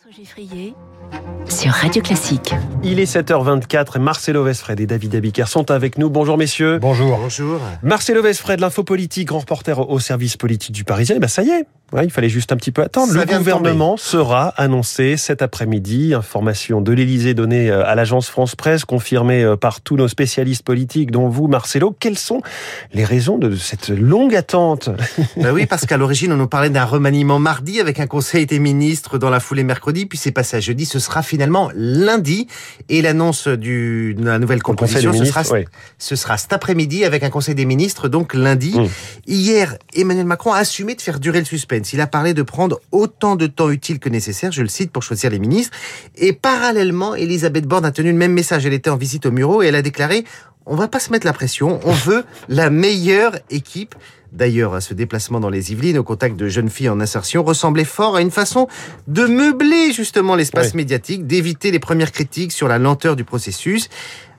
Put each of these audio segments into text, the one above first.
François Geffrier sur Radio Classique. Il est 7h24 et Marcelo Vesfred et David Abiker sont avec nous. Bonjour messieurs. Bonjour. Bonjour. Marcelo Vesfred, l'info politique, grand reporter au service politique du Parisien. Et ben ça y est, Ouais, il fallait juste un petit peu attendre. Ça le gouvernement sera annoncé cet après-midi. Information de l'Élysée donnée euh, à l'agence France Presse, confirmée euh, par tous nos spécialistes politiques, dont vous, Marcelo. Quelles sont les raisons de cette longue attente? Ben oui, parce qu'à l'origine, on nous parlait d'un remaniement mardi avec un conseil des ministres dans la foulée mercredi, puis c'est passé à jeudi. Ce sera finalement lundi. Et l'annonce de la nouvelle composition, ce sera, oui. ce sera cet après-midi avec un conseil des ministres, donc lundi. Mm. Hier, Emmanuel Macron a assumé de faire durer le suspense. Il a parlé de prendre autant de temps utile que nécessaire, je le cite, pour choisir les ministres. Et parallèlement, Elisabeth Borne a tenu le même message. Elle était en visite au Muro et elle a déclaré on va pas se mettre la pression, on veut la meilleure équipe. D'ailleurs, ce déplacement dans les Yvelines au contact de jeunes filles en insertion ressemblait fort à une façon de meubler justement l'espace Oui. médiatique, d'éviter les premières critiques sur la lenteur du processus.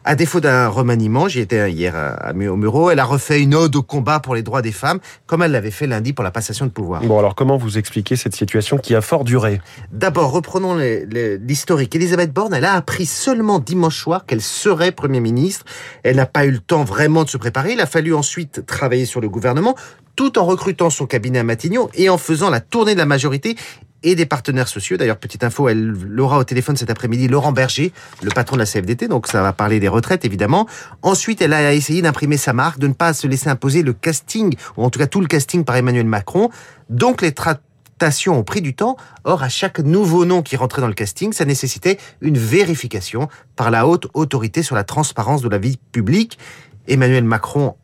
À défaut d'un remaniement, j'y étais hier à, à, au Muro, elle a refait une ode au combat pour les droits des femmes, comme elle l'avait fait lundi pour la passation de pouvoir. Bon, alors comment vous expliquez cette situation qui a fort duré? D'abord, reprenons l'historique. Elisabeth Borne, elle a appris seulement dimanche soir qu'elle serait Premier ministre. Elle n'a pas eu le temps vraiment de se préparer. Il a fallu ensuite travailler sur le gouvernement, tout en recrutant son cabinet à Matignon et en faisant la tournée de la majorité et des partenaires sociaux. D'ailleurs, petite info, elle l'aura au téléphone cet après-midi, Laurent Berger, le patron de la CFDT, donc ça va parler des retraites, évidemment. Ensuite, elle a essayé d'imprimer sa marque, de ne pas se laisser imposer le casting, ou en tout cas tout le casting par Emmanuel Macron. Donc, les tractations ont pris du temps. Or, à chaque nouveau nom qui rentrait dans le casting, ça nécessitait une vérification par la haute autorité sur la transparence de la vie publique. Emmanuel Macron,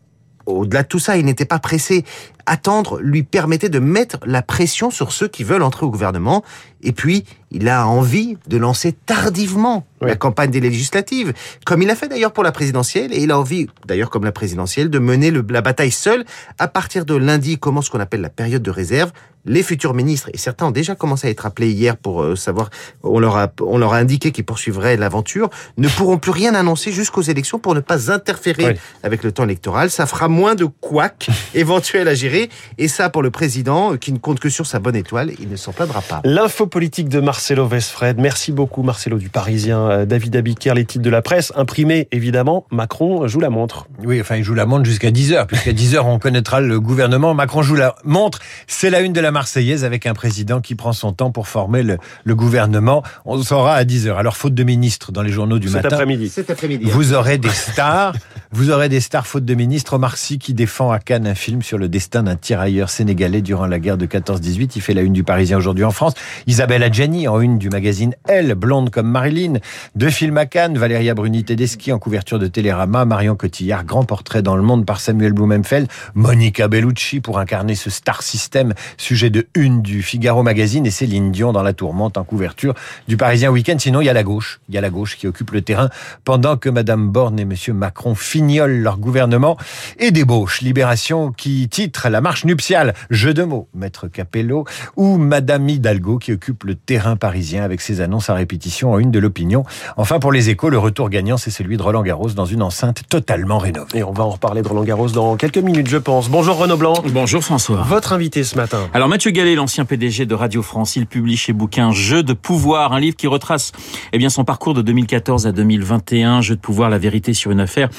au-delà de tout ça, il n'était pas pressé. Attendre lui permettait de mettre la pression sur ceux qui veulent entrer au gouvernement. Et puis, il a envie de lancer tardivement Oui. la campagne des législatives, comme il a fait d'ailleurs pour la présidentielle. Et il a envie, d'ailleurs comme la présidentielle, de mener le- la bataille seul. À partir de lundi commence ce qu'on appelle la période de réserve. Les futurs ministres, et certains ont déjà commencé à être appelés hier pour euh, savoir, on leur a, on leur a indiqué qu'ils poursuivraient l'aventure, ne pourront plus rien annoncer jusqu'aux élections pour ne pas interférer Oui. avec le temps électoral. Ça fera moins de couacs éventuels à gérer. Et ça, pour le président, euh, qui ne compte que sur sa bonne étoile, il ne s'en plaindra pas. L'info politique de Marcelo Vesfred. Merci beaucoup Marcelo du Parisien. Euh, David Abiker, les titres de la presse. Imprimés, évidemment. Macron joue la montre. Oui, enfin, il joue la montre jusqu'à 10h, puisqu'à 10h, on connaîtra le gouvernement. Macron joue la montre. C'est la une de la Marseillaise avec un président qui prend son temps pour former le, le gouvernement. On saura à 10h. Alors, faute de ministre dans les journaux du Cet matin. après-midi. Cet après-midi. Vous aurez des stars, vous aurez des stars faute de ministre. Omar Sy qui défend à Cannes un film sur le destin d'un tirailleur sénégalais durant la guerre de 14-18. Il fait la une du Parisien aujourd'hui en France. Isabelle Adjani en une du magazine Elle, blonde comme Marilyn. Deux films à Cannes, Valéria Bruni Tedeschi en couverture de Télérama, Marion Cotillard, grand portrait dans le monde par Samuel Blumenfeld, Monica Bellucci pour incarner ce star system, sujet de une du Figaro magazine et Céline Dion dans la tourmente en couverture du Parisien Week-end. Sinon, il y a la gauche. Il y a la gauche qui occupe le terrain pendant que Madame Borne et Monsieur Macron fignolent leur gouvernement et débauchent. Libération qui titre La marche nuptiale. Jeu de mots. Maître Capello ou Madame Hidalgo qui occupe le terrain parisien avec ses annonces à répétition en une de l'opinion. Enfin, pour les échos, le retour gagnant, c'est celui de Roland Garros dans une enceinte totalement rénovée. Et on va en reparler de Roland Garros dans quelques minutes, je pense. Bonjour Renaud Blanc. Bonjour François. Votre invité ce matin. Alors Mathieu Gallet, l'ancien PDG de Radio France, il publie chez Bouquin Jeu de pouvoir, un livre qui retrace eh bien son parcours de 2014 à 2021. Jeu de pouvoir, la vérité sur une affaire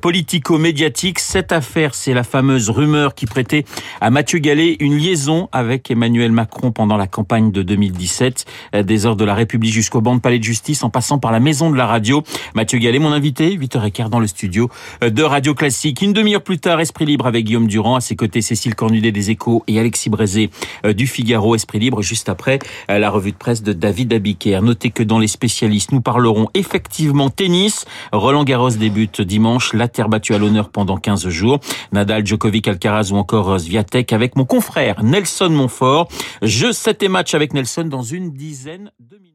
politico-médiatique. Cette affaire, c'est la fameuse rumeur qui prêtait à Mathieu Gallet une liaison avec Emmanuel Macron pendant la campagne de 2017, euh, des heures de la République jusqu'au banc de palais de justice, en passant par la maison de la radio. Mathieu Gallet, mon invité, 8h15 dans le studio euh, de Radio Classique. Une demi-heure plus tard, Esprit Libre avec Guillaume Durand, à ses côtés Cécile Cornudet des Échos et Alexis Brézé euh, du Figaro. Esprit Libre, juste après euh, la revue de presse de David Abiker. Notez que dans les spécialistes, nous parlerons effectivement tennis. Roland Garros débute dimanche, la terre battue à l'honneur pendant 15 jours. Nadal, Djokovic, Alcaraz ou encore euh, Sviatek avec mon confrère Nelson Montfort. Je 7 et match avec Nelson dans une dizaine de minutes.